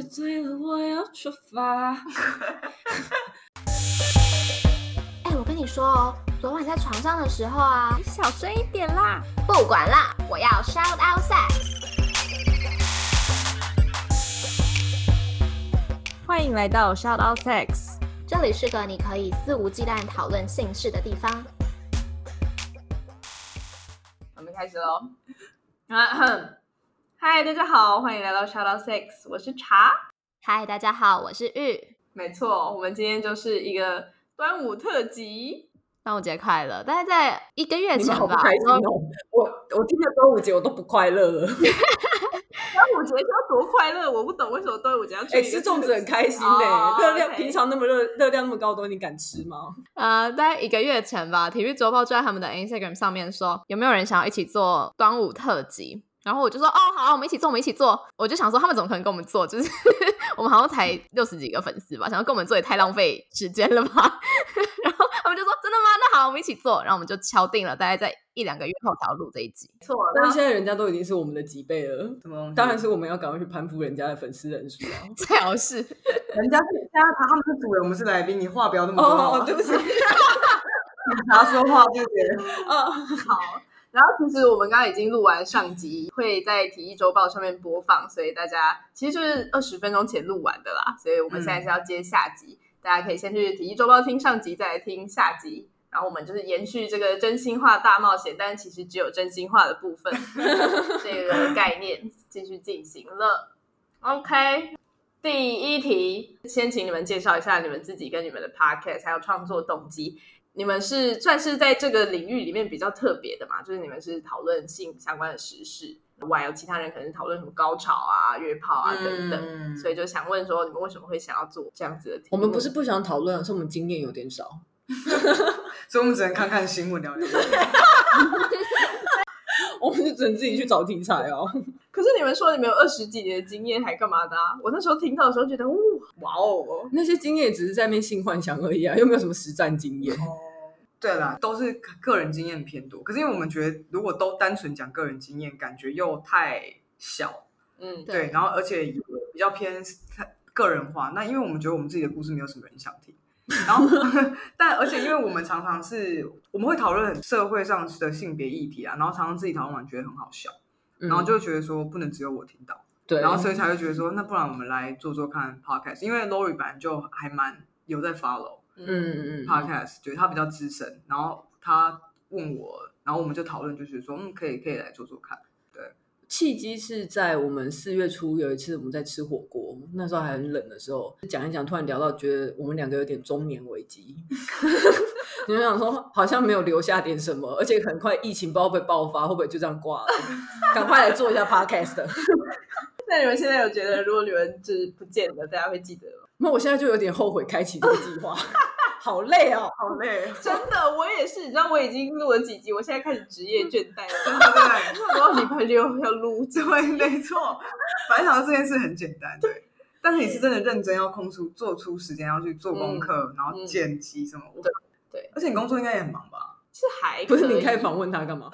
喝醉了，我要出发。哎、我跟你说哦，昨晚在床上的时候啊，你小声一点啦！不管啦，我要 shout out sex。欢迎来到 Shout Out Sex。这里是个你可以肆无忌惮讨论性事的地方。我们开始喽。嗨，大家好，欢迎来到 Shout Out Sex，我是茶。嗨，大家好，我是玉。没错，我们今天就是一个端午特辑。端午节快乐！大概在一个月前吧！我我听了端午节我都不快乐了。端午节要多快乐，我不懂为什么端午节要去吃粽子很开心呢、哦热量平常那么热热量那么高的东西，你敢吃吗？呃，大概一个月前吧，体育周报就在他们的 Instagram 上面说，有没有人想要一起做端午特辑？然后我就说，哦，好啊，我们一起做，我们一起做。我就想说，他们怎么可能跟我们做？就是 我们好像才六十几个粉丝吧，想要跟我们做也太浪费时间了吧。然后他们就说，真的吗？那好，我们一起做。然后我们就敲定了，大概在一两个月后才要录这一集。错，但是现在人家都已经是我们的几倍了，什么？当然是我们要赶快去攀附人家的粉丝人数啊！最好是人家是现在他们是主人，我们是来宾，你话不要那么多。哦哦，对不起，警察说话对不对？嗯，好。然后其实我们刚刚已经录完上集，会在体育周报上面播放，所以大家其实就是二十分钟前录完的啦，所以我们现在是要接下集，大家可以先去体育周报听上集，再来听下集。然后我们就是延续这个真心话大冒险，但其实只有真心话的部分 这个概念继续进行了。OK，第一题，先请你们介绍一下你们自己跟你们的 podcast 还有创作动机。你们是算是在这个领域里面比较特别的嘛？就是你们是讨论性相关的时事，外有其他人可能是讨论什么高潮啊、约炮啊等等，嗯所以就想问说，你们为什么会想要做这样子的题目？我们不是不想讨论，是我们经验有点少。所以我们只能看看新闻聊聊。我们就只能自己去找题材哦。可是你们说你们有二十几年的经验，还干嘛的啊？我那时候听到的时候觉得，哇哇哦，那些经验只是在那边性幻想而已啊，又没有什么实战经验。对啦，都是个人经验偏多。可是因为我们觉得，如果都单纯讲个人经验，感觉又太小。嗯，对对，然后而且也比较偏个人化。那因为我们觉得我们自己的故事没有什么人想听。然后，但而且因为我们常常是我们会讨论社会上的性别议题啊，然后常常自己讨论完觉得很好笑，然后就觉得说不能只有我听到。嗯对，然后所以才会觉得说，那不然我们来做做看 podcast，因为 Lori 本来就还蛮有在 follow 嗯嗯嗯 podcast，觉得他比较资深，然后他问我，然后我们就讨论，就是说，嗯，可以可以来做做看。契机是在我们四月初有一次我们在吃火锅，那时候还很冷的时候，讲一讲，突然聊到觉得我们两个有点中年危机，你们想说好像没有留下点什么，而且很快疫情不知道会不会爆发，会不会就这样挂了？赶快来做一下 podcast。那你们现在有觉得，如果你们就是不见了，大家会记得吗？那我现在就有点后悔开启这个计划，好累哦。好累，真的，我也是，你知道，我已经录了几集，我现在开始职业倦怠了。真 的对 我到礼拜六要录，对，没错。反正想说这件事很简单，对。但是你是真的认真要空出做出时间要去做功课，然后剪辑什么，我对对而且你工作应该也很忙吧？是还不是你开始访问他干嘛？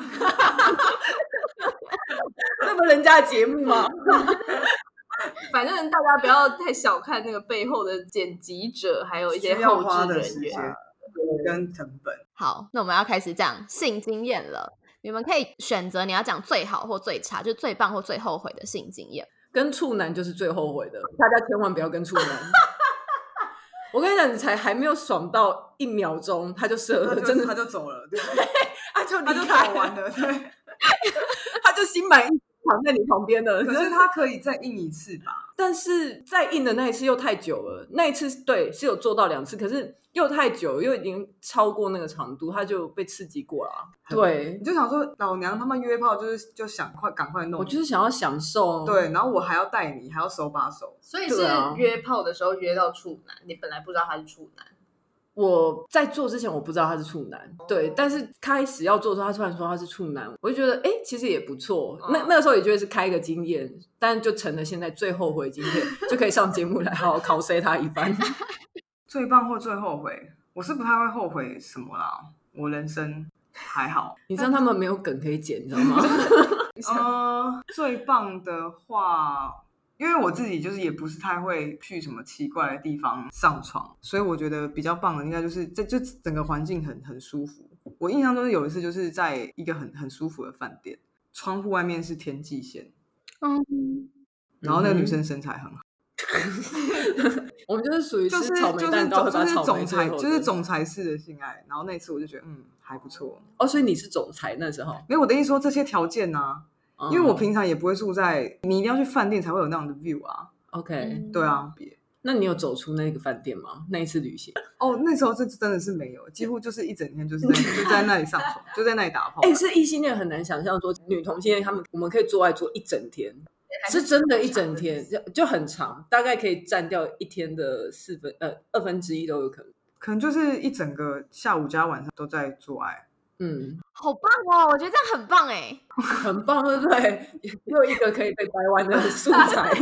那不是人家的节目吗？反正大家不要太小看那个背后的剪辑者，还有一些后花置人员。跟成本。好，那我们要开始讲性经验了。你们可以选择你要讲最好或最差，就是最棒或最后悔的性经验。跟处男就是最后悔的，大家千万不要跟处男。我跟你讲，你才还没有爽到一秒钟，他就射了，真的他就走了，对，他就他就离开走完了，对。他就心满意足躺在你旁边的。可是他可以再印一次吧？但是再硬的那一次又太久了，那一次对是有做到两次，可是又太久，又已经超过那个长度，他就被刺激过了啊。对你，就想说，老娘他妈约炮就是就想快赶快弄，我就是想要享受。，对，然后我还要带你，还要手把手，所以是约炮的时候约到处男，你本来不知道他是处男，我在做之前我不知道他是处男，对，但是开始要做的时候，他突然说他是处男，我就觉得哎、诶其实也不错。那那个时候也觉得是开一个经验，但就成了现在最后悔的经验，就可以上节目来好好考 C 他一番。最棒或最后悔，我是不太会后悔什么啦，我人生还好。你知道他们没有梗可以剪，你知道吗？呃，最棒的话，因为我自己就是也不是太会去什么奇怪的地方上床，所以我觉得比较棒的应该就是这就整个环境很很舒服。我印象中有一次就是在一个很很舒服的饭店，窗户外面是天际线，嗯，然后那个女嗯生身材很好，我们就是属于就是吃草莓就是蛋糕会总裁就是总裁式的性爱，然后那次我就觉得嗯还不错。哦，所以你是总裁那时候，没有我的意思说这些条件呢、嗯因为我平常也不会住在，你一定要去饭店才会有那样的 view 啊。OK，对啊，别那你有走出那个饭店吗？那一次旅行？哦，那时候这真的是没有，几乎就是一整天就是在就在那里上床，就在那里打炮。哎、是异性恋很难想象说女同性恋他们我们可以做爱做一整天，是真的，一整天就就很长，大概可以占掉一天的四分呃二分之一都有可能。可能就是一整个下午加晚上都在做爱。嗯，好棒哦！我觉得这样很棒哎。很棒，对不对？又一个可以被掰弯的素材。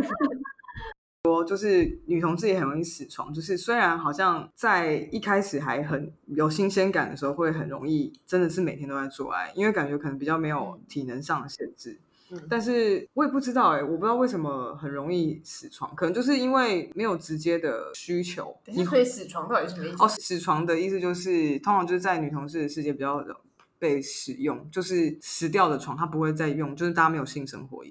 说就是女同志也很容易死床，就是虽然好像在一开始还很有新鲜感的时候，会很容易真的是每天都在做爱，因为感觉可能比较没有体能上的限制。嗯但是我也不知道哎、我不知道为什么很容易死床，可能就是因为没有直接的需求。等一下，所以死床到底是什么意思？哦，死床的意思就是，通常就是在女同志的世界比较被使用，就是死掉的床，它不会再用，就是大家没有性生活。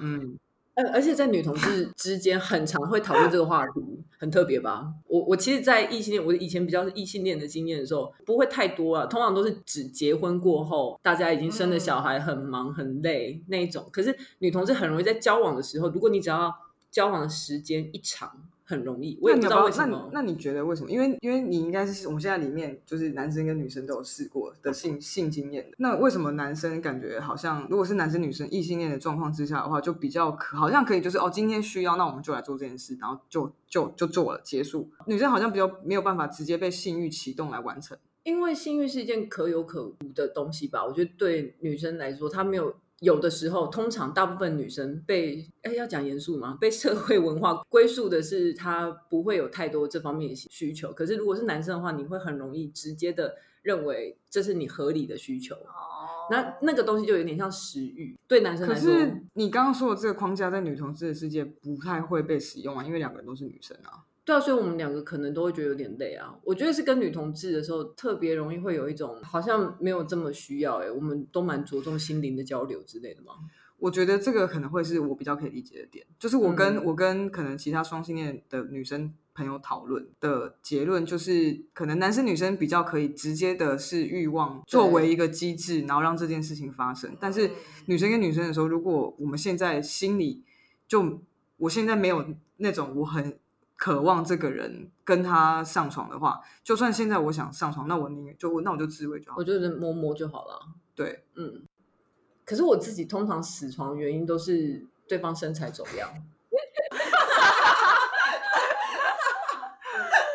嗯，而而且在女同志之间，很常会讨论这个话题，很特别吧？我我其实，在异性恋，我以前比较是异性恋的经验的时候，不会太多啊，通常都是指结婚过后，大家已经生了小孩，很忙很累那一种。可是女同志很容易在交往的时候，如果你只要交往的时间一长，很容易，我也不知道为什么。那你觉得为什么？因为因为你应该是我们现在里面就是男生跟女生都有试过的性性经验的。那为什么男生感觉好像如果是男生女生异性恋的状况之下的话，就比较可好像可以就是哦，今天需要，那我们就来做这件事，然后就就就做了结束。女生好像比较没有办法直接被性欲启动来完成。因为性欲是一件可有可无的东西吧，我觉得对女生来说，她没有有的时候，通常大部分女生被哎要讲严肃吗？被社会文化归宿的是她不会有太多这方面的需求。可是如果是男生的话，你会很容易直接的认为这是你合理的需求。哦，那那个东西就有点像食欲，对男生可来说，是你刚刚说的这个框架在女同志的世界不太会被使用啊，因为两个人都是女生啊。对啊，所以我们两个可能都会觉得有点累啊。我觉得是跟女同志的时候特别容易会有一种好像没有这么需要哎、我们都蛮着重心灵的交流之类的嘛。我觉得这个可能会是我比较可以理解的点，就是我跟、嗯我跟可能其他双性恋的女生朋友讨论的结论，就是可能男生女生比较可以直接的是欲望作为一个机制，然后让这件事情发生。但是女生跟女生的时候，如果我们现在心里就我现在没有那种我很渴望这个人跟他上床的话，就算现在我想上床，那我宁愿就那我就自慰就好我。就是摸摸就好了。对，嗯，可是我自己通常死床的原因都是对方身材走样。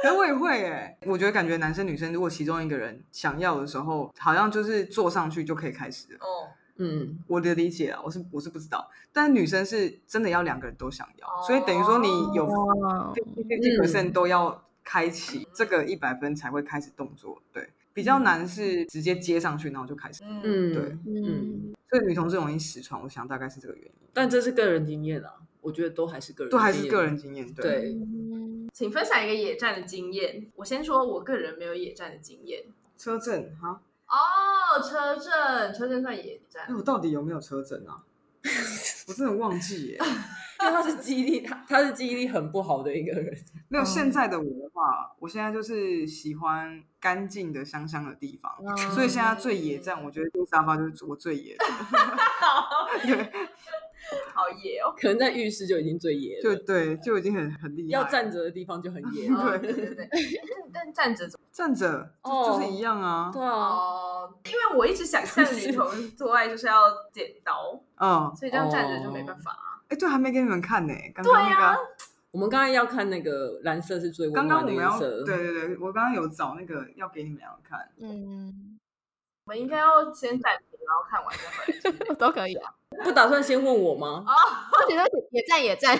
可是我也会哎，我觉得感觉男生女生如果其中一个人想要的时候，好像就是坐上去就可以开始了。哦，嗯，我的理解啊，我是我是不知道，但女生是真的要两个人都想要，哦所以等于说你有哇，fifty percent 都要开启这个一百分才会开始动作。对，比较难是直接接上去然后就开始。嗯嗯，对嗯，嗯，所以女同志容易失传，我想大概是这个原因，但这是个人经验啊，我觉得都还是个人，都还是个人。经验。对，对，请分享一个野战的经验。我先说，我个人没有野战的经验。车震哈，哦，车震，车震算野战哎，。我到底有没有车震啊？我真的忘记耶。因为他是记忆力，他他是记忆力很不好的一个人。没有现在的我的话，我现在就是喜欢干净的、香香的地方，所以现在最野战，我觉得这个沙发就是我最野的。对，好野哦。可能在浴室就已经最野了，就对，就已经很很厉害。要站着的地方就很野。哦对对对，但但站着怎么？站着，就哦就是一样啊。对因为我一直想象女同做爱就是要剪刀，嗯，所以这样站着就没办法啊。哎，对，还没给你们看呢。刚刚那个，我们刚才要看那个蓝色是最温刚刚暖我们要，的颜色。对对对，我刚刚有找那个要给你们两个看。嗯，我们应该要先暂停，然后看完再回来。都可以啊。不打算先问我吗？而且都野战野战，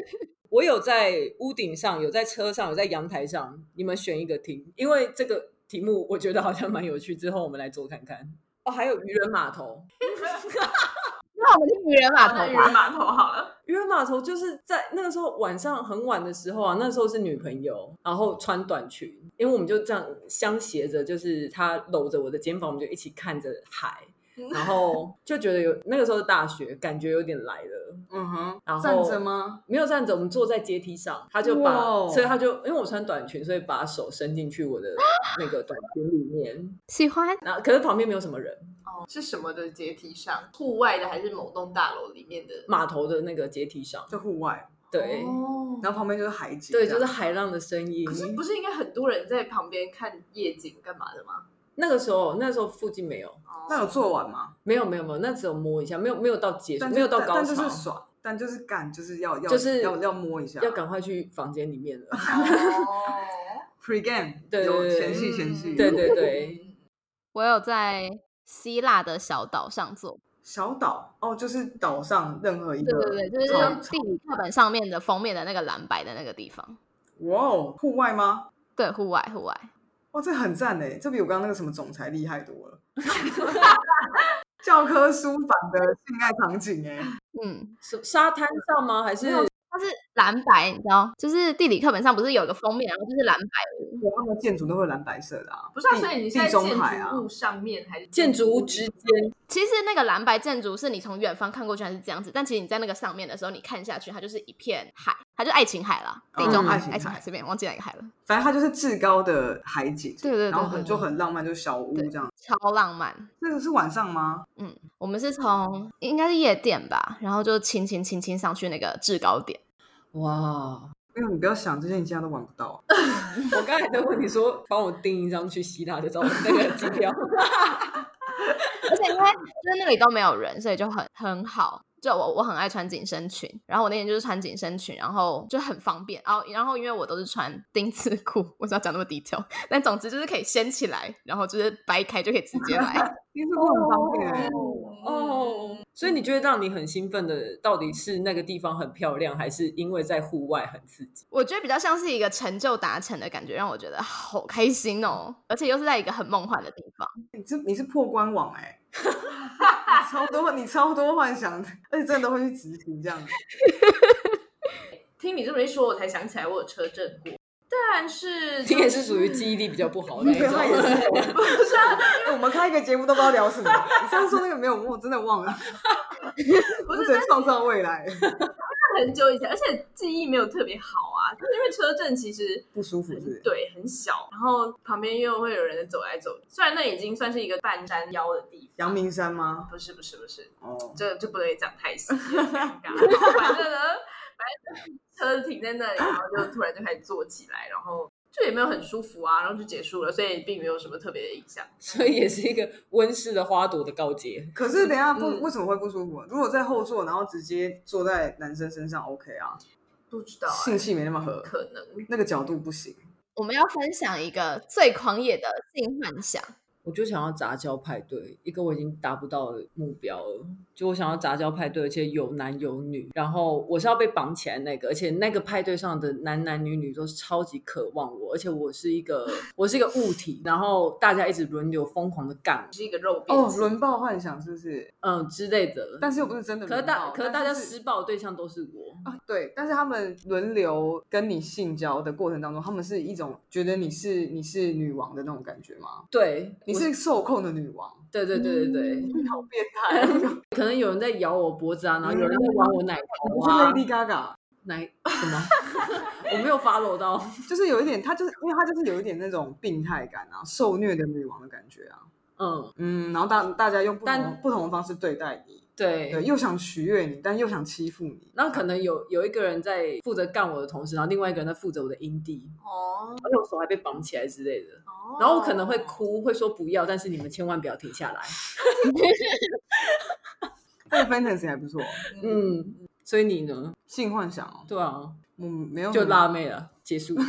我有在屋顶上，有在车上，有在阳台上，你们选一个听，因为这个题目我觉得好像蛮有趣，之后我们来做看看。哦，还有渔人码头，那那我们去渔人码头那渔人。码头好了。渔人码头就是在那个时候晚上很晚的时候啊，那时候是女朋友，然后穿短裙，因为我们就这样相携着，就是她搂着我的肩膀，我们就一起看着海，然后就觉得有那个时候是大学，感觉有点来了。嗯哼，然后站着吗？没有站着，我们坐在阶梯上，他就把，所以他就因为我穿短裙，所以把手伸进去我的 那个短裙里面，喜欢然后可是旁边没有什么人，哦，是什么的阶梯上？户外的还是某栋大楼里面的？码头的那个阶梯上，在户外，对、哦然后旁边就是海景，对，就是海浪的声音可。是不是应该很多人在旁边看夜景干嘛的吗？那个时候，那时候附近没有，哦那有做完吗？没有，没有，没有，那只有摸一下，没有，没有到结束，但没有到高但但就是潮，爽，但就是干，就是要要就是要要摸一下，要赶快去房间里面了。哦 pre game，对对对有前戏前戏，对对对，我有在希腊的小岛上做，小岛哦，就是岛上任何一个，对对对，就是地理课本上面的封面的那个蓝白的那个地方。哇哦，户外吗？对，户外户外，哇，这很赞哎，这比我刚刚那个什么总裁厉害多了。教科书版的性爱场景哎，嗯，是沙滩上吗？还是它是蓝白，你知道，就是地理课本上不是有个封面，然后就是蓝白他们的建筑都会蓝白色的啊，不是啊，所以你是在中建海啊筑，物上面还是建筑物之间？其实那个蓝白建筑是你从远方看过去还是这样子，但其实你在那个上面的时候，你看下去，它就是一片海，它就是爱琴海了，地中海，嗯爱琴海爱琴海，随便忘记哪个海了，反正它就是至高的海景，对对对然后就很浪漫，就是小屋这样。超浪漫。这个是晚上吗？嗯，我们是从应该是夜店吧，然后就轻轻轻轻上去那个制高点。哇！因为你不要想这些，你现在都玩不到。我刚才在问你说，帮我订一张去希腊的照那个机票。而且因为就是那里都没有人，所以就很很好。就我我很爱穿紧身裙，然后我那天就是穿紧身裙，然后就很方便。然后然后因为我都是穿丁字裤，为什么要讲那么 detail？但总之就是可以掀起来，然后就是掰开就可以直接来。丁字裤很方便欸哦，所以你觉得让你很兴奋的，到底是那个地方很漂亮，还是因为在户外很刺激？我觉得比较像是一个成就达成的感觉，让我觉得好开心哦，而且又是在一个很梦幻的地方。你这你是破官网哎、你 超多你超多幻想的，而且真的都会去执行这样。听你这么一说，我才想起来我有车震过，但是 你也是属于记忆力比较不好的那 一对，他也是种。不是啊？我们开一个节目都不知道聊什么。你上次说那个没有，我真的忘了。不是只能创造未来，很久以前，而且记忆没有特别好啊，就是因为车震其实不舒服是不是？对很小，然后旁边又会有人走来走去，虽然那已经算是一个半山腰的地方。阳明山吗？不是不是不是，哦，这就不能讲太细，很尴尬。反正呢，反正车子停在那里，然后就突然就开始坐起来，然后就也没有很舒服啊，然后就结束了，所以并没有什么特别的印象。所以也是一个温室的花朵的告诫。可是等一下不嗯为什么会不舒服？如果在后座，然后直接坐在男生身上，OK 啊，不知道、性欸，气没那么合，可能那个角度不行。我们要分享一个最狂野的性幻想，我就想要杂交派对，一个我已经达不到的目标了。就我想要杂交派对，而且有男有女，然后我是要被绑起来那个，而且那个派对上的男男女女都是超级渴望我，而且我是一个我是一个物体，然后大家一直轮流疯狂的干是一个肉便哦，轮爆幻想是不是？嗯之类的。但是又不是真的可是。大可是大家施暴的对象都是我，啊，对，但是他们轮流跟你性交的过程当中，他们是一种觉得你是你是女王的那种感觉吗？对，我你是受控的女王，对对对对对，你好变态 哦！可能有人在咬我脖子啊，然后有人在玩我奶头你是啊，Lady Gaga，奶什么？我没有 follow 到。就是有一点，她就是因为她就是有一点那种病态感啊，受虐的女王的感觉啊。嗯，嗯，然后大大家用不同不同的方式对待你，对对，又想取悦你，但又想欺负你。然后可能有有一个人在负责干我的同时，然后另外一个人在负责我的阴蒂，哦而且我手还被绑起来之类的。哦然后我可能会哭，会说不要，但是你们千万不要停下来。这个 fantasy 还不错，嗯，所以你呢？性幻想哦，对啊，嗯没有就辣妹了，结束。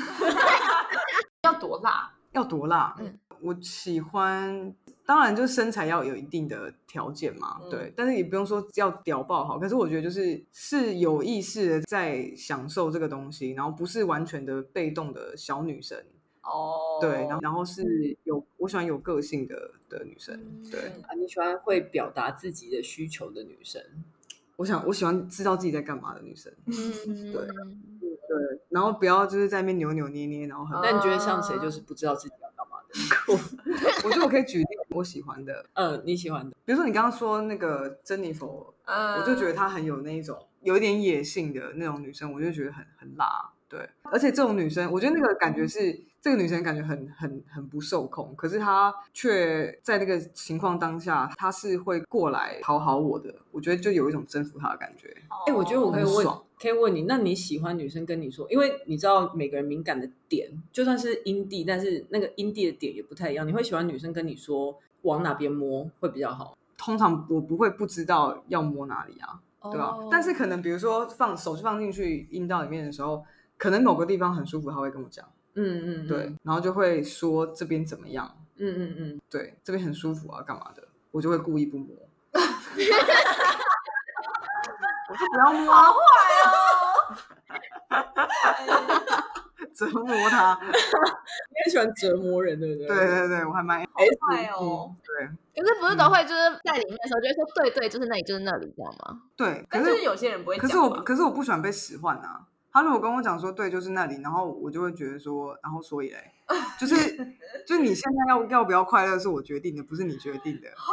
要多辣？要多辣？嗯我喜欢，当然就是身材要有一定的条件嘛，嗯。对，但是也不用说要屌爆好，可是我觉得就是是有意识的在享受这个东西，然后不是完全的被动的小女生，哦，对，然后然后是有我喜欢有个性的的女生，对啊，你喜欢会表达自己的需求的女生？我想我喜欢知道自己在干嘛的女生，嗯，对。对，然后不要就是在那边扭扭捏捏，然后很，那你觉得像谁就是不知道自己 我觉得我可以举例我喜欢的，嗯，你喜欢的，比如说你刚刚说那个珍妮佛，嗯，我就觉得她很有那一种有一点野性的那种女生，我就觉得很很辣，对，而且这种女生，我觉得那个感觉是这个女生感觉很很很不受控，可是她却在那个情况当下，她是会过来讨好我的，我觉得就有一种征服她的感觉。哎、我觉得我可以问，可以问你，那你喜欢女生跟你说，因为你知道每个人敏感的点，就算是阴蒂，但是那个阴蒂的点也不太一样。你会喜欢女生跟你说往哪边摸会比较好，通常我不会不知道要摸哪里啊，对吧、哦但是可能比如说放手放进去阴道里面的时候，可能某个地方很舒服，她会跟我讲，嗯嗯，对，然后就会说这边怎么样，嗯嗯嗯，对，这边很舒服啊，干嘛的，我就会故意不摸。我就不要摸，好坏哦，折磨他。你很喜欢折磨人，对不对？对对对，我还蛮坏哦，对可是不是都会就是在里面的时候就会说对对，就是那里就是那里，这样吗？对，可是有些人不会可是我可是我不喜欢被使唤啊。他如果跟我讲说对，就是那里，然后我就会觉得说，然后所以嘞，就是就你现在要要不要快乐是我决定的，不是你决定的。好，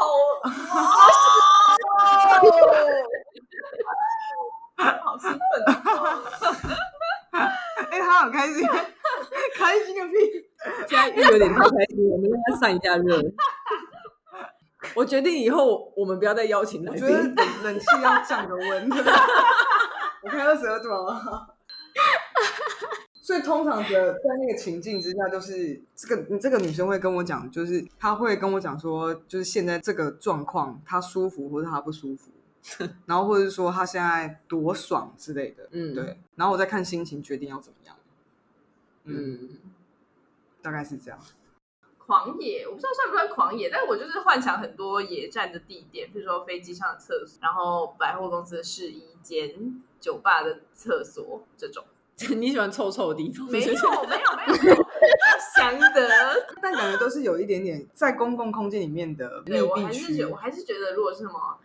好兴奋哦！哎、他好开心，开心个屁！现在玉有点太开心了，我们让他散一下热。我决定以后我们不要再邀请来我觉得宾。冷冷气要降个温。我开二十二度好吗？所以通常的在那个情境之下，就是这个这个女生会跟我讲，就是她会跟我讲说，就是现在这个状况，她舒服或者她不舒服，然后或者是说她现在多爽之类的，嗯，对，然后我再看心情决定要怎么样，嗯，嗯，大概是这样。狂野，我不知道算不算狂野，但是我就是幻想很多野战的地点，比如说飞机上的厕所，然后百货公司的试衣间、酒吧的厕所这种。你喜欢臭臭的地方？没有，没有，没有，没有香的。但感觉都是有一点点在公共空间里面的密闭区还是觉得，我，还是觉得，如果是什么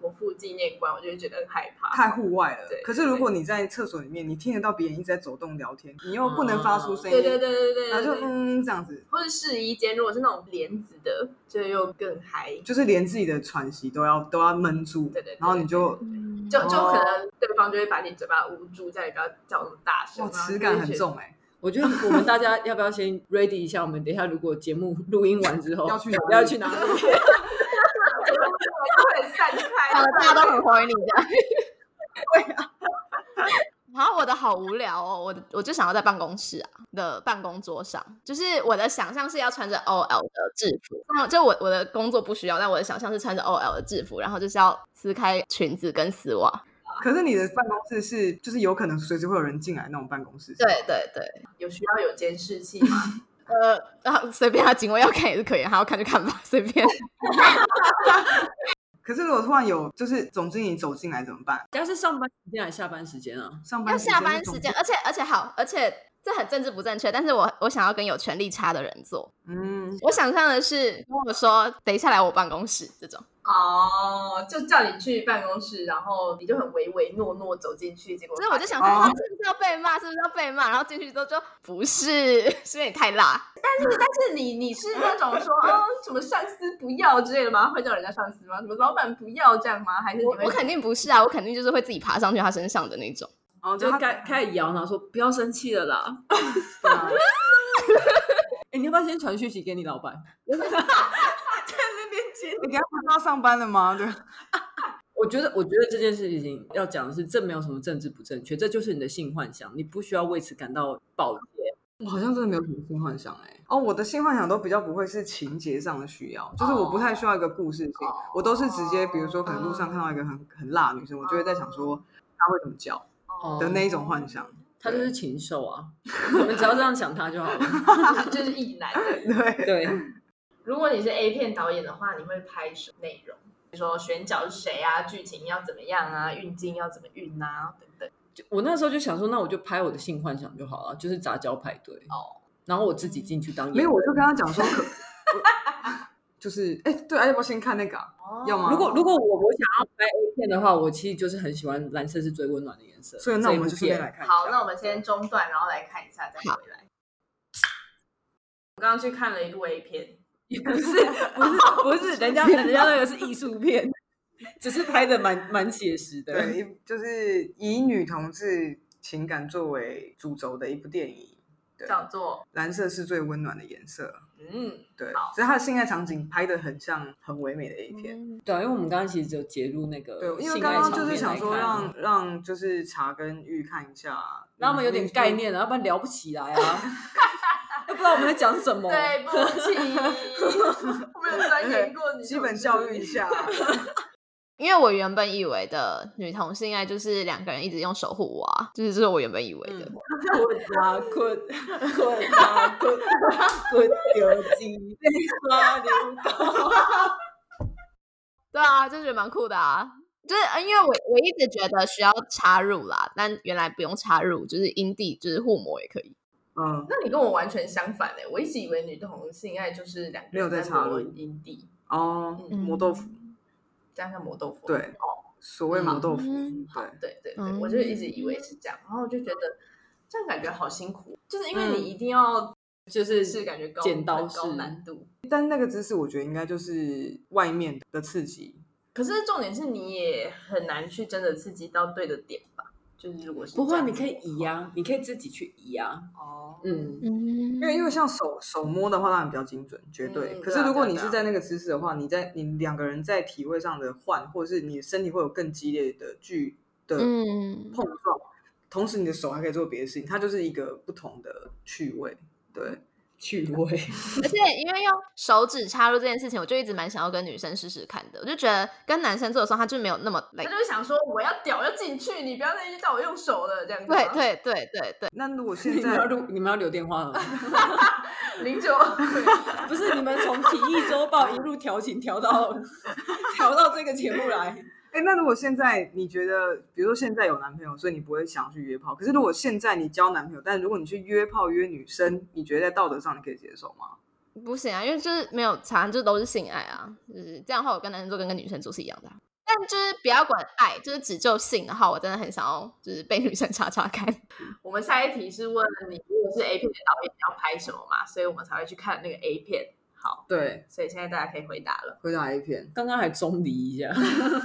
国父纪念馆，我就会觉得很害怕。太户外了对。可是如果你在厕所里面，你听得到别人一直在走动聊天，你又不能发出声音，对对对对对然后就。嗯这样子，或者试衣间，如果是那种帘子的，就又更嗨。就是连自己的喘息都要都要闷住，对对对然后你就就就哦可能对方就会把你嘴巴捂住，叫你不要叫那么大声。哇然后耻感很重哎，我觉得我们大家要不要先 ready 一下？我们等一下如果节目录音完之后要去哪里要去哪里？会散开。大家都很 horny 的。对啊。然后我的好无聊哦，我的我就想要在办公室啊的办公桌上，就是我的想象是要穿着 OL 的制服，那就我我的工作不需要，但我的想象是穿着 OL 的制服，然后就是要撕开裙子跟丝袜。可是你的办公室是就是有可能随时会有人进来那种办公室，对对对，有需要有监视器吗？呃，然后随便啊警卫要看也是可以，他要看就看吧，随便。可是如果突然有就是总经理走进来怎么办？要是上班时间还是下班时间啊？上班要下班时间，而且而且好，而且这很政治不正确，但是我我想要跟有权力差的人做。嗯，我想象的是跟我说，等一下来我办公室这种。哦，就叫你去办公室，然后你就很唯唯诺诺走进去，结果所以我就想他是不是要被骂？是不是要被骂？然后进去之后就不是，是因为你太辣。但是但是你你是那种说哦什么上司不要之类的吗？会叫人家上司吗？什么老板不要这样吗？还是我我肯定不是啊，我肯定就是会自己爬上去他身上的那种。就然后就开开始摇，然后说不要生气了啦。哎，你要不要先传讯息给你老板？你等一下不是要上班了吗？对，我觉得，我觉得这件事情要讲的是，这没有什么政治不正确，这就是你的性幻想，你不需要为此感到抱歉。我好像真的没有什么性幻想哎、哦，我的性幻想都比较不会是情节上的需要，就是我不太需要一个故事性，我都是直接，比如说可能路上看到一个很很辣的女生，我就会在想说她会怎么叫哦的那一种幻想。他就是禽兽啊，我们只要这样想他就好了。就是一男的。对，对，如果你是 A 片导演的话，你会拍什么内容？比如说选角是谁啊，剧情要怎么样啊，运镜要怎么运啊，等等。就我那时候就想说，那我就拍我的性幻想就好了，就是杂交派对。哦，然后我自己进去当演员。没有，我就跟他讲说可，我就是哎，对，要不要先看那个啊？要吗如果如果我我想要拍 A 片的话，我其实就是很喜欢蓝色是最温暖的颜色。所以那我们就这一部片顺便来看。好，那我们先中断，然后来看一下，再回来。我刚刚去看了一部 A 片，不是 不是不是，人家人家那个是艺术片，只是拍的蛮蛮写实的。对，一就是以女同志情感作为主轴的一部电影。对，叫做蓝色是最温暖的颜色。嗯，对，所以它的性爱场景拍的很像很唯美的 A 片。嗯对啊，因为我们刚刚其实只有截入那个对，因为刚刚就是想说让让就是茶跟玉看一下，让他们有点概念啊，要不然聊不起来啊 又不知道我们在讲什么。对 不起，我没有钻研过你基本教育一下。因为我原本以为的女同性爱就是两个人一直用手互挖，就是这是我原本以为的。滚啊滚，滚啊滚，滚丢鸡被刷流高。对啊，就觉得蛮酷的啊。就是呃因为我我一直觉得需要插入啦，但原来不用插入，就是阴蒂就是互磨也可以。嗯，那你跟我完全相反哎、我一直以为女同性爱就是两个没有在人磨插入阴蒂，哦，嗯磨豆腐，加上磨豆腐。对哦，所谓磨豆腐，嗯对。对对对，嗯我就一直以为是这样，然后我就觉得这样感觉好辛苦，就是因为你一定要就是是感觉高剪刀高难度，但那个姿势，我觉得应该就是外面的刺激。可是重点是你也很难去真的刺激到对的点吧？就是如果是不会，你可以移啊，你可以自己去移啊。哦，嗯，嗯因为因为像手手摸的话，当然比较精准，绝对。可是如果你是在那个姿势的话，你在你两个人在体位上的换，或者是你身体会有更激烈的剧的嗯，碰撞，同时你的手还可以做别的事情，它就是一个不同的趣味。对，趣味。而且因为用手指插入这件事情，我就一直蛮想要跟女生试试看的。我就觉得跟男生做的时候，他就没有那么累他。就是想说我要屌要进去，你不要再去叫我用手了，这样子。对对对对对，那如果 现你们要在录，你们要留电话了吗？零九，不是，你们从体育周报一路调情调到调到这个节目来。哎，那如果现在你觉得，比如说现在有男朋友，所以你不会想要去约炮。可是如果现在你交男朋友，但如果你去约炮约女生，你觉得在道德上你可以接受吗？不行啊，因为就是没有查，就都是性爱啊，就是这样的话，我跟男生做跟跟女生做是一样的啊、但就是不要管爱，就是只就性的话，我真的很想要就是被女生查查看。我们下一题是问你，如果是 A 片的导演，你要拍什么嘛？所以我们才会去看那个 A 片。好，对，所以现在大家可以回答了。回答 A 片。刚刚还中离一下，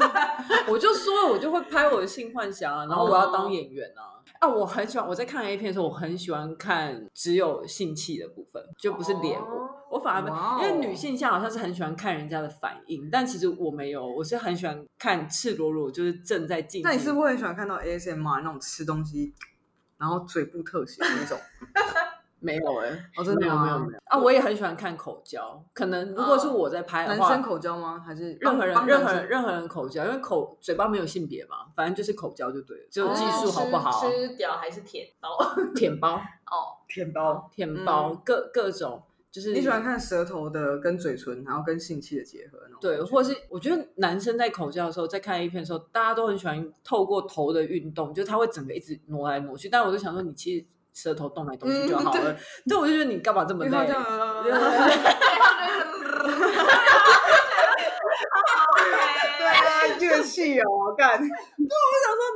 我就说，我就会拍我的性幻想啊，然后我要当演员啊。啊，我很喜欢我在看 A 片的时候，我很喜欢看只有性器的部分，就不是脸。哦我反而因为女性向好像是很喜欢看人家的反应，但其实我没有，我是很喜欢看赤裸裸，就是正在进。那你是不是很喜欢看到 ASMR 那种吃东西，然后嘴部特写那种？没有哎、哦，真的没有吗没有没有啊！我也很喜欢看口交，可能如果是我在拍的话，男生口交吗？还是任何人帮任何人任何人口交，因为口嘴巴没有性别嘛，反正就是口交就对了，只有技术哦好不好？吃吃屌还是舔包？舔包 哦，舔包？舔包、各各种就是你喜欢看舌头的跟嘴唇，然后跟性器的结合那种？对，或者是我觉得男生在口交的时候，在看 A 片的时候，大家都很喜欢透过头的运动，就是他会整个一直挪来挪去。但我就想说，你其实舌头动来动去就好了。对，我就觉得你干嘛这么累对 对啊，乐器哦，干，说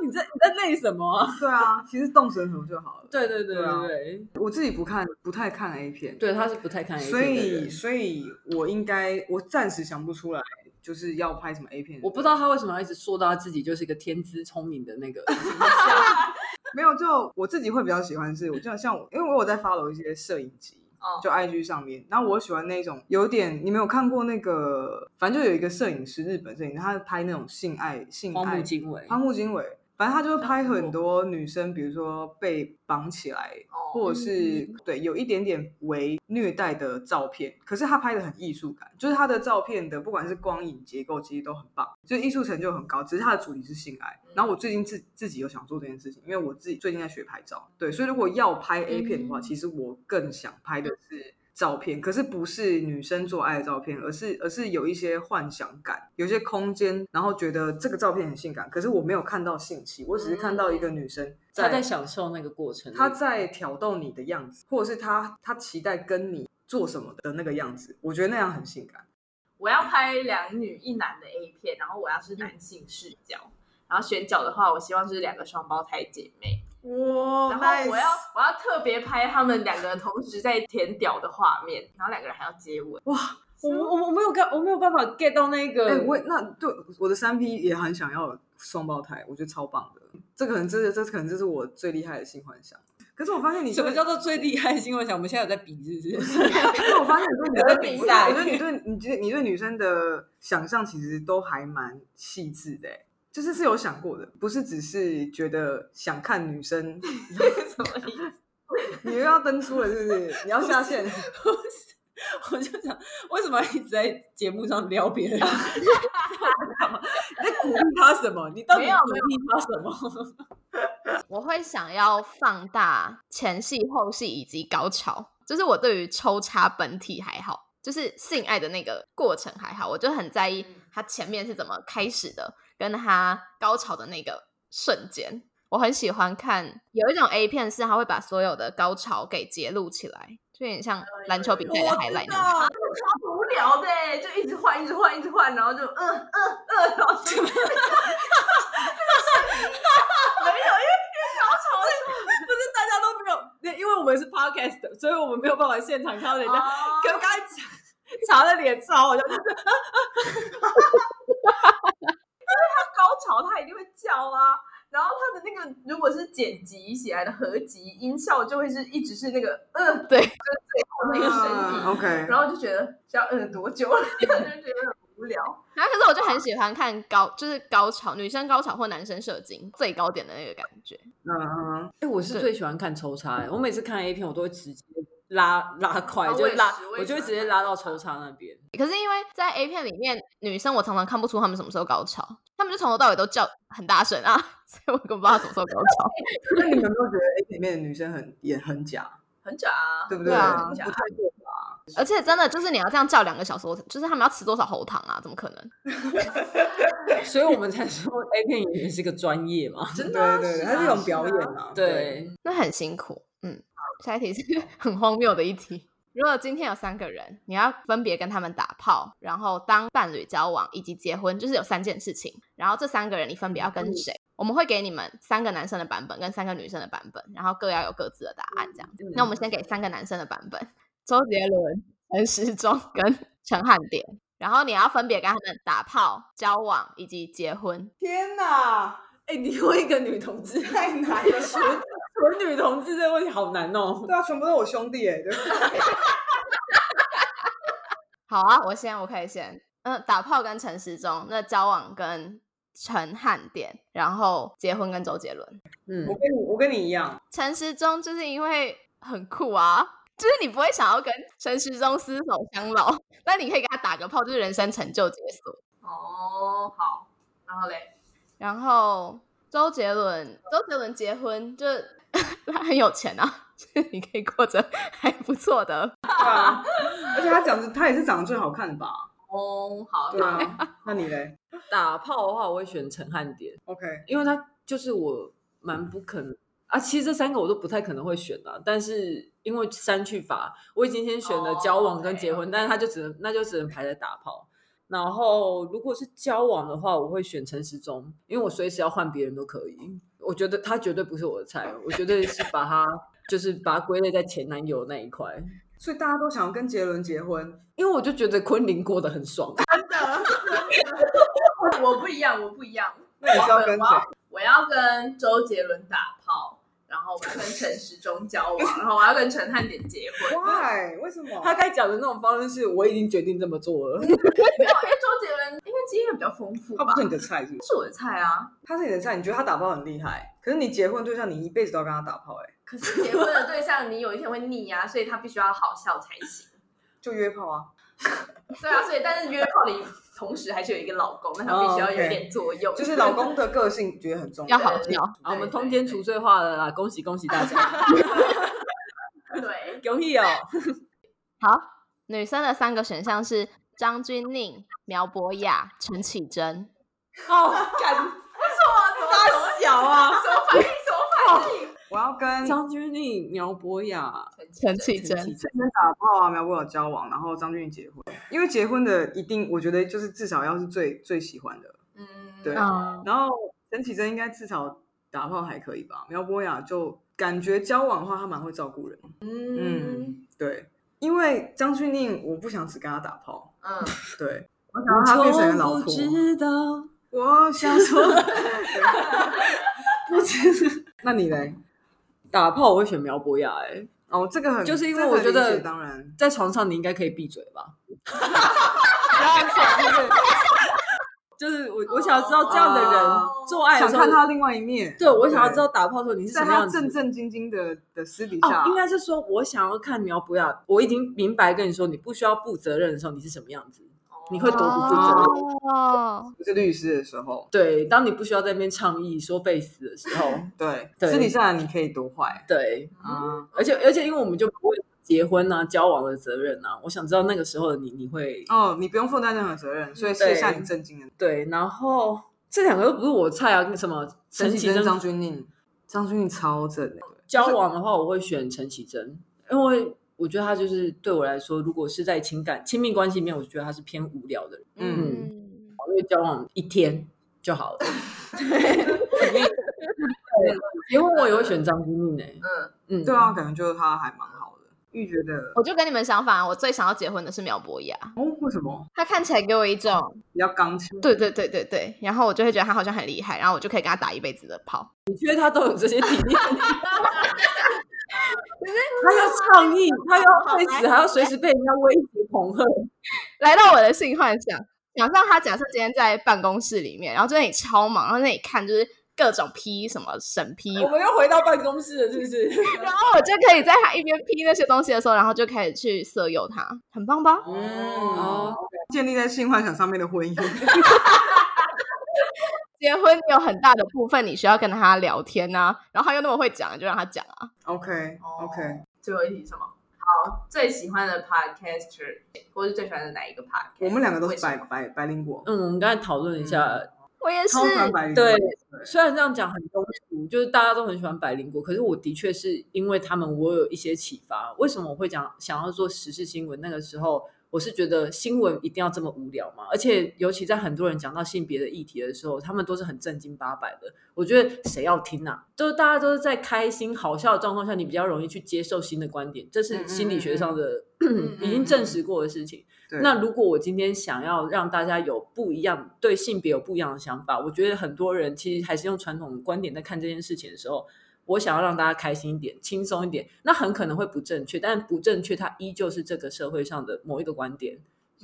你在你在累什么啊？对啊，其实动舌头就好了。对对对对啊对我自己不看，不太看 A 片，对，他是不太看 A 片所的以人。所以我应该，我暂时想不出来，就是要拍什么 A 片。我不知道他为什么要一直说到他自己就是一个天资聪明的那个。没有，就我自己会比较喜欢是，我就像我，因为我有在 follow 一些摄影集，哦就 IG 上面，然后我喜欢那种有点，你没有看过那个，反正就有一个摄影师，日本摄影师，他拍那种性爱性荒爱木经纬，荒木经纬，反正他就拍很多女生，比如说被绑起来，哦或者是对有一点点为虐待的照片，可是他拍的很艺术感，就是他的照片的不管是光影结构其实都很棒，就是艺术成就很高，只是他的主题是性爱。然后我最近自自己有想做这件事情，因为我自己最近在学拍照，对，所以如果要拍 A 片的话，嗯其实我更想拍的是照片，可是不是女生做爱的照片，而是而是有一些幻想感，有些空间，然后觉得这个照片很性感，可是我没有看到性器，我只是看到一个女生她在享受那个过程，她在挑逗你的样子，或者是她她期待跟你做什么的那个样子，我觉得那样很性感。我要拍两女一男的 A 片，然后我要是男性视角，然后选角的话，我希望是两个双胞胎姐妹，哇然后我要我要特别拍他们两个同时在舔屌的画面，然后两个人还要接吻。哇我我我没有看，我没有办法 get 到那个。哎、我那对我的三 P 也很想要双胞胎，我觉得超棒的。这可能这这可能这是我最厉害的性幻想。可是我发现你什么叫做最厉害的新幻想？我们现在有在比，是不是？因为我发现你对你有在的比赛我觉得你对你对你对女生的想象其实都还蛮细致的、欸，就是是有想过的，不是只是觉得想看女生。什么意思？你又要登出了是不是？你要下线？我就想，为什么一直在节目上撩别人？你在鼓励他什么？你到底鼓励他什么？我会想要放大前戏、后戏以及高潮，就是我对于抽插本体还好，就是性爱的那个过程还好，我就很在意它前面是怎么开始的，跟他高潮的那个瞬间。我很喜欢看有一种 A 片是他会把所有的高潮给截录起来，就有点像篮球比赛的我 highlight 那种。超无聊的欸，就一直换，一直换，一直换，然后就嗯嗯嗯，然后就 没有，因为因为高潮不是大家都没有，因为我们是 podcast，所以我们没有办法现场看到人家。哦刚刚查的脸超好笑，就是 高潮他一定会叫啊。然后他的那个如果是剪辑起来的合集音效，就会是一直是那个嗯，对就是最后那个声音。嗯 OK，然后就觉得是要摁多久了，就觉得很无聊。然后可是我就很喜欢看高，就是高潮，女生高潮或男生射精最高点的那个感觉。嗯，哎、我是最喜欢看抽插、欸，我每次看 A 片，我都会直接拉拉快，啊就拉我，我就会直接拉到抽插那边。可是因为在 A 片里面，女生我常常看不出她们什么时候高潮，她们就从头到尾都叫很大声啊，所以我根本不知道什么时候高潮。那你们有没有觉得 A 片里面的女生很也很假，很假啊，对不对啊不太对吧？而且真的就是你要这样叫两个小时，我就是他们要吃多少喉糖啊？怎么可能？所以我们才说 A 片演员是个专业嘛。真的啊对对对，是啊它是一种表演啊。对，那很辛苦。嗯，下一题是 很荒谬的一题。如果今天有三个人，你要分别跟他们打炮，然后当伴侣交往以及结婚，就是有三件事情。然后这三个人你分别要跟谁？我们会给你们三个男生的版本跟三个女生的版本，然后各要有各自的答案，这样子。那我们先给三个男生的版本：周杰伦、陈时中跟陈汉典。然后你要分别跟他们打炮、交往以及结婚。天哪，哎、你问一个女同志，太难了。纯女同志这个问题好难哦。对啊，全部都是我兄弟哎，对不对？好啊，我先，我可以先。嗯，打炮跟陈时中，那交往跟陈汉典，然后结婚跟周杰伦。嗯我，跟你我跟你一样，陈时中就是因为很酷啊，就是你不会想要跟陈时中厮守相老，但你可以跟他打个炮，就是人生成就解锁。哦，好，然后嘞，然后周杰伦，周杰伦结婚就是 他很有钱啊，就是你可以过着 还不错的。对啊，而且他长得他也是长得最好看的吧？哦，好，对啊，那你嘞打炮的话，我会选陈汉典，？OK，因为他就是我蛮不可能啊。其实这三个我都不太可能会选啊，但是因为删去法，我已经先选了交往跟结婚，但是他就只能那就只能排在打炮。然后如果是交往的话，我会选陈时中，因为我随时要换别人都可以。我觉得他绝对不是我的菜，我绝对是把他就是把他归类在前男友那一块，所以大家都想要跟杰伦结婚，因为我就觉得昆凌过得很爽。真的 我不一样，我不一样。那你是要跟谁？我要我要跟周杰伦打炮，然后我要跟陈时中交往，然后我要跟陈汉典结婚。Why？为什么？他该讲的那种方式是我已经决定这么做了。没有，因为周杰伦经验比较丰富吧他不？是你的菜，是不是？是我的菜啊。他是你的菜，你觉得他打炮很厉害，可是你结婚对象，你一辈子都要跟他打炮，哎，可是结婚的对象，你有一天会腻啊，所以他必须要好笑才行。就约炮啊。对啊，所以但是约炮里同时还是有一个老公，那他必须要有一点作用，就是老公的个性觉得很重要。要好笑。好，我们通奸除罪化了啦，恭喜恭喜大家，对。恭喜哦！好，女生的三个选项是张钧甯、苗博雅、陈绮贞。哦，干 大小啊！什么反应？什么反应？我要跟张钧甯、苗博雅、陈绮贞陈绮贞打炮啊，苗博雅交往，然后张钧甯结婚，因为结婚的一定，我觉得就是至少要是最最喜欢的，嗯，对嗯，然后陈绮贞应该至少打炮还可以吧，苗博雅就感觉交往的话，他蛮会照顾人，嗯，对，因为张钧甯我不想只跟他打炮，嗯，对我想让他变成个老婆不，知道，我想说，不知，那你嘞？打炮我会选苗博雅、哎，哦，这个很就是因为我觉得当然，在床上你应该可以闭嘴吧？就是我我想要知道这样的人哦。做爱的时候，想看他另外一面，对我想要知道打炮的时候你是在他什么样子。正。正经经的的私底下，哦，应该是说，我想要看苗不要，我已经明白跟你说，你不需要负责任的时候，你是什么样子？你会多不负责任？哦，不是律师的时候，对，当你不需要在那边倡议说被死的时候，对，对。私底下你可以多坏。对，啊，而且而且因为我们就不会结婚啊、交往的责任啊，我想知道那个时候的你，你会哦，你不用负担任何责任，所以卸下你震惊的。对，然后这两个都不是我菜啊，什么陈绮贞、张钧甯，张钧甯超正的，交往的话，我会选陈绮贞，因为我觉得她就是对我来说，如果是在情感亲密关系里面，我觉得她是偏无聊的人，嗯，嗯，因为交往一天就好了。对，结婚我也会选张钧甯诶，嗯，嗯，对啊，感觉就是他还蛮。玉觉得我就跟你们相反，我最想要结婚的是苗博雅，哦，为什么他看起来给我一种，比较刚强？对对对对对，然后我就会觉得他好像很厉害，然后我就可以跟他打一辈子的炮。你觉得他都有这些体力？他要倡议，他要会死，还要随时被人家威胁恐吓。来到我的性幻想，想象他假设今天在办公室里面，然后就在那里超忙，然后在那里看就是各种批什么审批，我们又回到办公室了，是不是？然后我就可以在他一边批那些东西的时候，然后就开始去色诱他，很棒吧？嗯，哦建立在性幻想上面的婚姻，结婚有很大的部分你需要跟他聊天呐、然后他又那么会讲，就让他讲啊。OK OK，最后一题什么？好，最喜欢的 podcaster，或是最喜欢的哪一个 podcast？我们两个都是白白白灵果，嗯，我们刚才讨论一下，我也是，对虽然这样讲很庸俗，就是大家都很喜欢百灵果，可是我的确是因为他们，我有一些启发。为什么我会讲想要做时事新闻？那个时候我是觉得新闻一定要这么无聊嘛，而且尤其在很多人讲到性别的议题的时候，他们都是很正经八百的。我觉得谁要听啊？就是大家都是在开心好笑的状况下，你比较容易去接受新的观点，这是心理学上的嗯 已经证实过的事情。对那如果我今天想要让大家有不一样对性别有不一样的想法，我觉得很多人其实还是用传统的观点在看这件事情的时候，我想要让大家开心一点、轻松一点，那很可能会不正确，但不正确它依旧是这个社会上的某一个观点。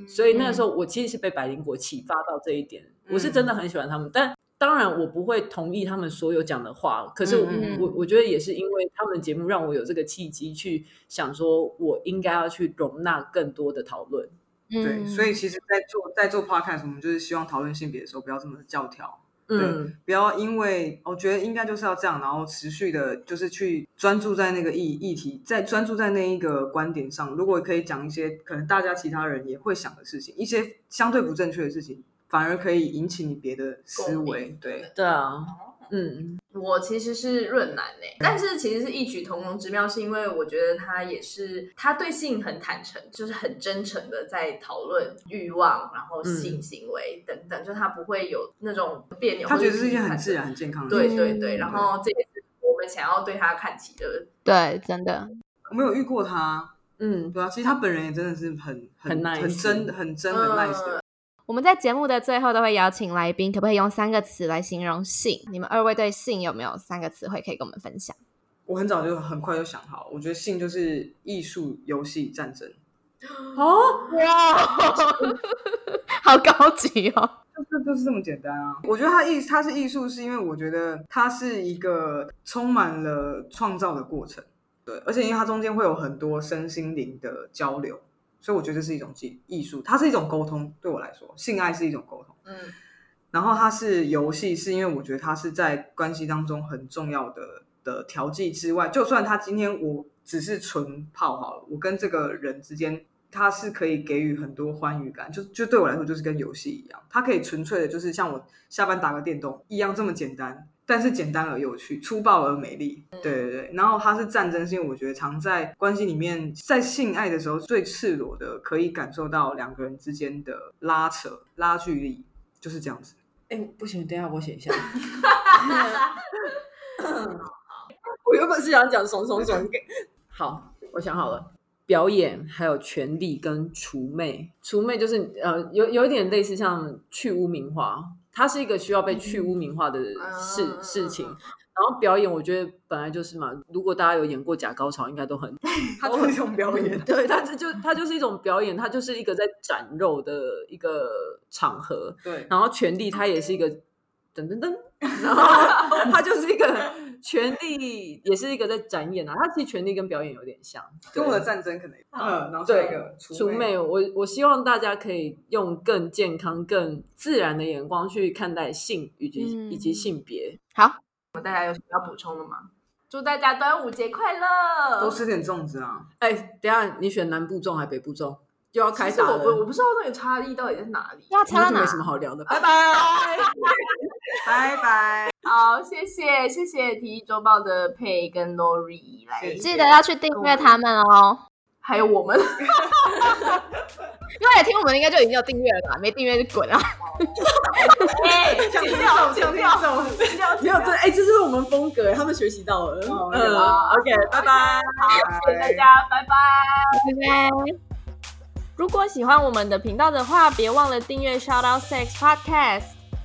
所以那个时候，我其实是被百灵果启发到这一点，我是真的很喜欢他们，但。当然，我不会同意他们所有讲的话，可是我、我我觉得也是因为他们节目让我有这个契机去想说，我应该要去容纳更多的讨论。对，嗯所以其实，在做在做 podcast，我们就是希望讨论性别的时候不要这么教条，嗯，不要因为我觉得应该就是要这样，然后持续的，就是去专注在那个议议题，在专注在那一个观点上。如果可以讲一些可能大家其他人也会想的事情，一些相对不正确的事情，反而可以引起你别的思维。对，对啊，嗯，我其实是润男诶、但是其实是异曲同工之妙，是因为我觉得他也是他对性很坦诚，就是很真诚的在讨论欲望，然后性行为等等，就他不会有那种别扭，他觉得是一件很自然、很健康的事情。对对对，嗯然后这也是我们想要对他看齐的。对，真的，我没有遇过他，嗯，对啊，其实他本人也真的是很很 nice 很真、很真、很 nice 的人。我们在节目的最后都会邀请来宾，可不可以用三个词来形容性？你们二位对性有没有三个词汇可以跟我们分享？我很早就很快就想好，我觉得性就是艺术、游戏、战争，哦，哇，好高级哦！就就是这么简单啊！我觉得它艺它是艺术，是因为我觉得它是一个充满了创造的过程，对，而且因为它中间会有很多身心灵的交流，所以我觉得这是一种技艺术，它是一种沟通。对我来说，性爱是一种沟通。嗯然后它是游戏，是因为我觉得它是在关系当中很重要的的调剂之外，就算他今天我只是纯泡好了，我跟这个人之间。他是可以给予很多欢愉感，就就对我来说就是跟游戏一样，它可以纯粹的，就是像我下班打个电动一样这么简单，但是简单而有趣，粗暴而美丽。对对对，然后它是战争，是因为我觉得常在关系里面，在性爱的时候最赤裸的，可以感受到两个人之间的拉扯、拉距离，就是这样子。哎，不行，等下我写一下。我原本是想讲怂怂怂，好，我想好了。表演还有权力跟除魅，除魅就是呃有有一点类似像去污名化，它是一个需要被去污名化的事事情。然后表演，我觉得本来就是嘛，如果大家有演过假高潮，应该都很，它就是一种表演，对，它这就它就是一种表演，它就是一个在展肉的一个场合。对，然后权力它也是一个噔噔噔，然后它就是一个。权力也是一个在展演啊，它其实权力跟表演有点像，跟我的战争可能嗯，然后对一个除魅，我我希望大家可以用更健康、更自然的眼光去看待性以及以及性别。好，大家有什么要补充的吗？祝大家端午节快乐！多吃点粽子啊！哎，等下你选南部粽还是北部粽？又要开打了。我我不知道那个差异到底在哪里，要差哪？没什么好聊的。拜拜。拜拜，好，谢谢谢谢《体育周报》的佩跟 Lori 来，记得要去订阅他们哦，还有我们，因为听我们应该就已经有订阅了吧？没订阅就滚啊！哎，强调强调，没有这哎，这是我们风格，他们学习到了。嗯，OK，拜拜，好，谢谢大家，拜拜，拜拜。如果喜欢我们的频道的话，别忘了订阅 Shout Out Sex Podcast。